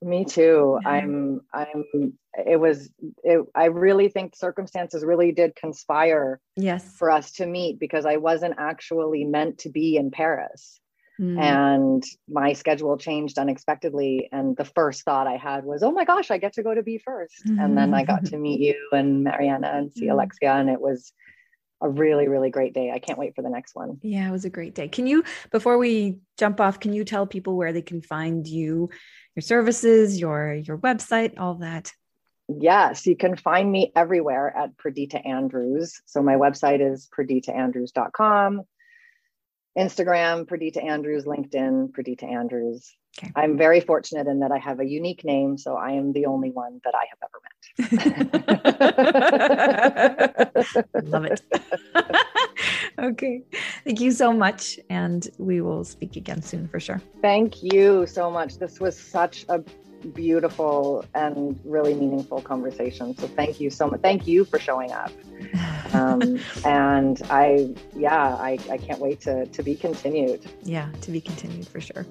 Me too. Yeah. I'm. I'm. It was. It, I really think circumstances really did conspire. Yes. For us to meet because I wasn't actually meant to be in Paris. Mm. And my schedule changed unexpectedly. And the first thought I had was, oh my gosh, I get to go to Me First mm-hmm. And then I got to meet you and Marianna and see mm. Alexia. And it was a really, really great day. I can't wait for the next one. Yeah, it was a great day. Can you, before we jump off, can you tell people where they can find you, your services, your your website, all that? Yes, you can find me everywhere at Perdita Andrews. So my website is perditaandrews.com. Instagram, Perdita Andrews, LinkedIn, Perdita Andrews. Okay. I'm very fortunate in that I have a unique name, so I am the only one that I have ever met. Love it. okay. Thank you so much. And we will speak again soon for sure. Thank you so much. This was such a beautiful and really meaningful conversation. So thank you so much. Thank you for showing up. Um, and I, yeah, I, I can't wait to, to be continued. Yeah, to be continued for sure.